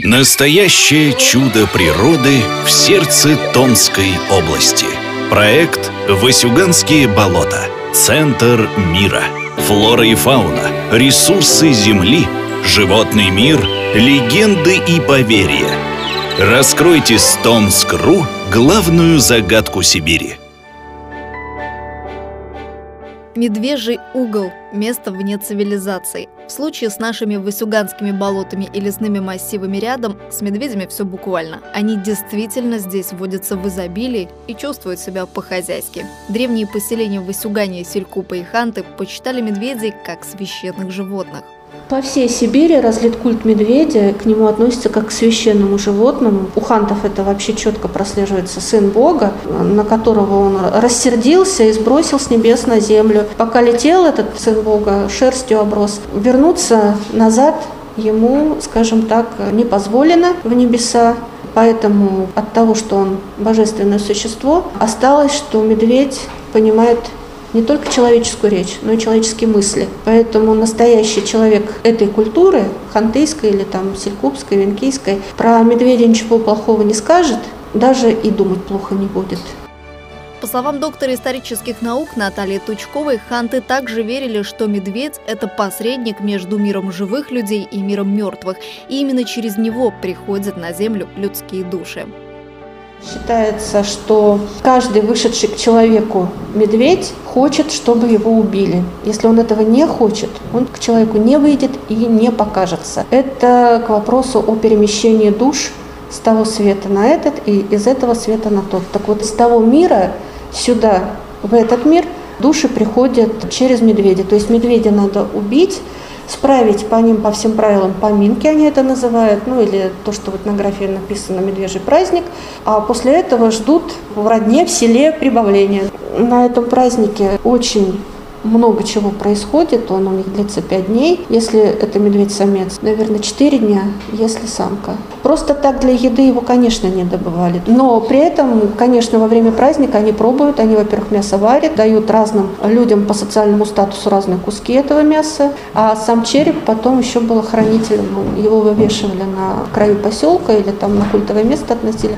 Настоящее чудо природы в сердце Томской области. Проект «Васюганские болота. Центр мира». Флора и фауна, ресурсы Земли, животный мир, легенды и поверья. Раскройте с Томск.ру главную загадку Сибири – Медвежий угол – место вне цивилизации. В случае с нашими васюганскими болотами и лесными массивами рядом, с медведями все буквально. Они действительно здесь водятся в изобилии и чувствуют себя по-хозяйски. Древние поселения Васюгания, Селькупа и Ханты почитали медведей как священных животных. По всей Сибири разлит культ медведя, к нему относится как к священному животному. У хантов это вообще четко прослеживается сын Бога, на которого он рассердился и сбросил с небес на землю. Пока летел этот сын Бога, шерстью оброс. Вернуться назад ему, скажем так, не позволено в небеса. Поэтому от того, что он божественное существо, осталось, что медведь понимает не только человеческую речь, но и человеческие мысли. Поэтому настоящий человек этой культуры, хантейской или там селькупской, венкийской, про медведя ничего плохого не скажет, даже и думать плохо не будет. По словам доктора исторических наук Натальи Тучковой, ханты также верили, что медведь – это посредник между миром живых людей и миром мертвых, и именно через него приходят на землю людские души. Считается, что каждый вышедший к человеку медведь хочет, чтобы его убили. Если он этого не хочет, он к человеку не выйдет и не покажется. Это к вопросу о перемещении душ с того света на этот и из этого света на тот. Так вот, из того мира сюда, в этот мир, души приходят через медведя. То есть медведя надо убить, справить по ним, по всем правилам поминки, они это называют, ну или то, что в этнографии написано «медвежий праздник», а после этого ждут в родне, в селе прибавления. На этом празднике очень много чего происходит, он у них длится 5 дней. Если это медведь-самец, наверное, 4 дня, если самка. Просто так для еды его, конечно, не добывали. Но при этом, конечно, во время праздника они пробуют, они, во-первых, мясо варят, дают разным людям по социальному статусу разные куски этого мяса, а сам череп потом еще был хранителем, его вывешивали на краю поселка или там на культовое место относили.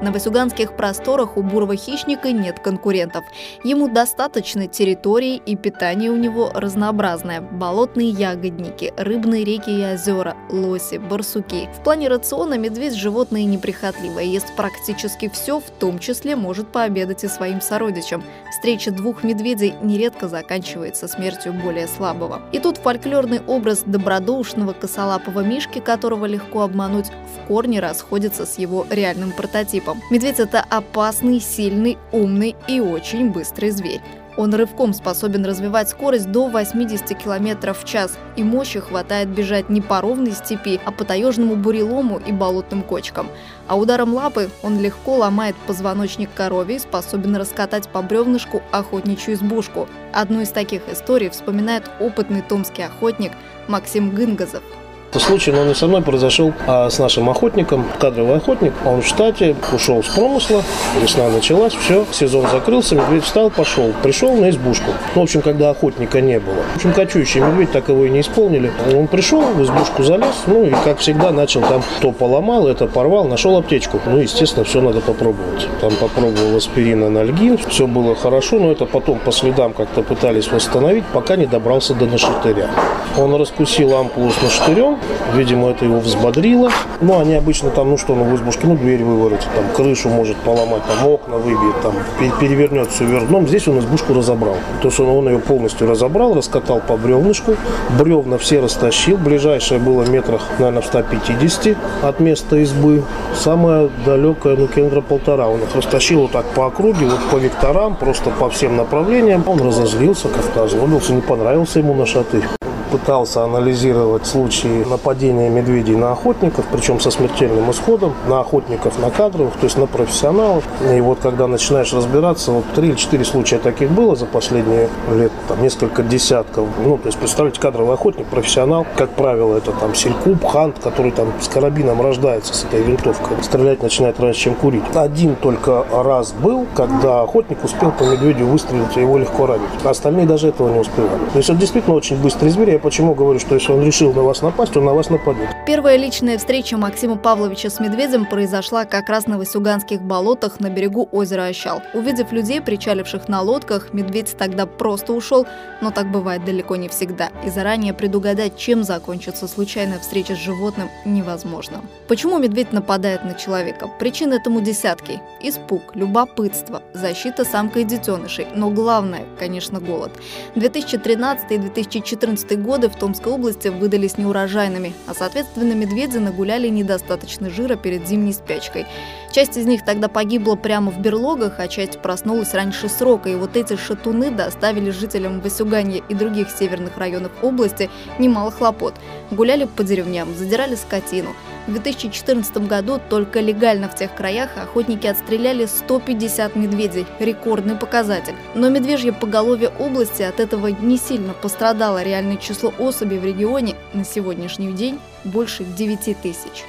На васюганских просторах у бурого хищника нет конкурентов. Ему достаточно территории и питание у него разнообразное. Болотные ягодники, рыбные реки и озера, лоси, барсуки. В плане рациона медведь животное неприхотливое, ест практически все, в том числе может пообедать и своим сородичам. Встреча двух медведей нередко заканчивается смертью более слабого. И тут фольклорный образ добродушного косолапого мишки, которого легко обмануть, в корне расходится с его реальным прототипом типом. Медведь – это опасный, сильный, умный и очень быстрый зверь. Он рывком способен развивать скорость до 80 км в час, и мощи хватает бежать не по ровной степи, а по таежному бурелому и болотным кочкам. А ударом лапы он легко ломает позвоночник корове и способен раскатать по бревнышку охотничью избушку. Одну из таких историй вспоминает опытный томский охотник Максим Гынгазов – Случай, но не со мной произошел, а с нашим охотником, кадровый охотник. Он в штате ушел с промысла, весна началась, все, сезон закрылся, медведь встал, пошел. Пришел на избушку. Ну, в общем, когда охотника не было. В общем, кочующий медведь так его и не исполнили. Он пришел, в избушку залез, ну и, как всегда, начал там то поломал, это порвал, нашел аптечку. Ну, естественно, все надо попробовать. Там попробовал аспирин, анальгин, все было хорошо, но это потом по следам как-то пытались восстановить, пока не добрался до нашатыря. Он раскусил ампулу с нашатырем, Видимо, это его взбодрило. Ну, они обычно там, ну что, ну в избушке, ну дверь выворотит, там крышу может поломать, там окна выбьет, там перевернет все вверх дном. Здесь он избушку разобрал. То есть он, он ее полностью разобрал, раскатал по бревнышку. Бревна все растащил. Ближайшее было метрах, наверное, в 150 от места избы. Самое далекое, ну, километра полтора. Он их растащил вот так по округе, вот по векторам, просто по всем направлениям. Он разозлился, как-то озлобился, не понравился ему на шаты пытался анализировать случаи нападения медведей на охотников, причем со смертельным исходом, на охотников, на кадровых, то есть на профессионалов. И вот когда начинаешь разбираться, вот три или четыре случая таких было за последние лет, там несколько десятков. Ну, то есть, представляете, кадровый охотник, профессионал, как правило, это там селькуб, хант, который там с карабином рождается, с этой винтовкой, стрелять начинает раньше, чем курить. Один только раз был, когда охотник успел по медведю выстрелить, и его легко ранить. А остальные даже этого не успевали. То есть, это действительно очень быстрый зверь. Почему говорю, что если он решил на вас напасть, он на вас нападет. Первая личная встреча Максима Павловича с медведем произошла как раз на Васюганских болотах на берегу озера Ощал. Увидев людей, причаливших на лодках, медведь тогда просто ушел, но так бывает далеко не всегда, и заранее предугадать, чем закончится случайная встреча с животным, невозможно. Почему медведь нападает на человека? Причин этому десятки. Испуг, любопытство, защита самкой детенышей, но главное, конечно, голод. 2013 и 2014 годы в Томской области выдались неурожайными, а соответственно медведи нагуляли недостаточно жира перед зимней спячкой. Часть из них тогда погибла прямо в берлогах, а часть проснулась раньше срока, и вот эти шатуны доставили жителям Васюганья и других северных районов области немало хлопот. Гуляли по деревням, задирали скотину. В 2014 году только легально в тех краях охотники отстреляли 150 медведей – рекордный показатель. Но медвежье поголовье области от этого не сильно пострадало. Реальное число особей в регионе на сегодняшний день больше 9 тысяч.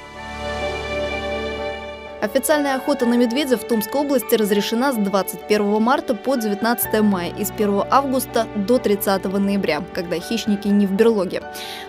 Официальная охота на медведя в Томской области разрешена с 21 марта по 19 мая и с 1 августа до 30 ноября, когда хищники не в берлоге.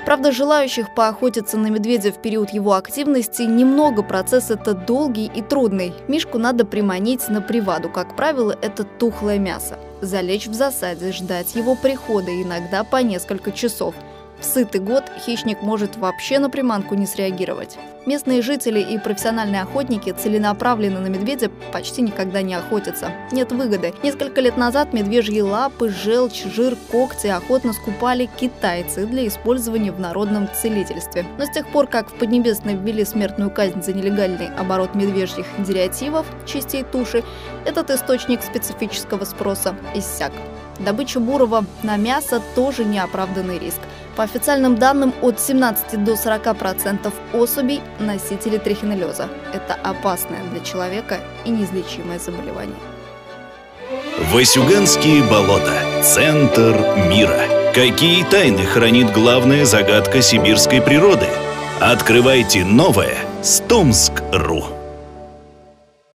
Правда, желающих поохотиться на медведя в период его активности немного, процесс это долгий и трудный. Мишку надо приманить на приваду, как правило, это тухлое мясо. Залечь в засаде, ждать его прихода, иногда по несколько часов – в сытый год хищник может вообще на приманку не среагировать. Местные жители и профессиональные охотники целенаправленно на медведя почти никогда не охотятся. Нет выгоды. Несколько лет назад медвежьи лапы, желчь, жир, когти охотно скупали китайцы для использования в народном целительстве. Но с тех пор, как в Поднебесной ввели смертную казнь за нелегальный оборот медвежьих дериативов, частей туши, этот источник специфического спроса иссяк. Добыча бурого на мясо тоже неоправданный риск. По официальным данным, от 17 до 40% особей – носители трихинеллеза. Это опасное для человека и неизлечимое заболевание. Васюганские болота. Центр мира. Какие тайны хранит главная загадка сибирской природы? Открывайте новое с Томск.ру.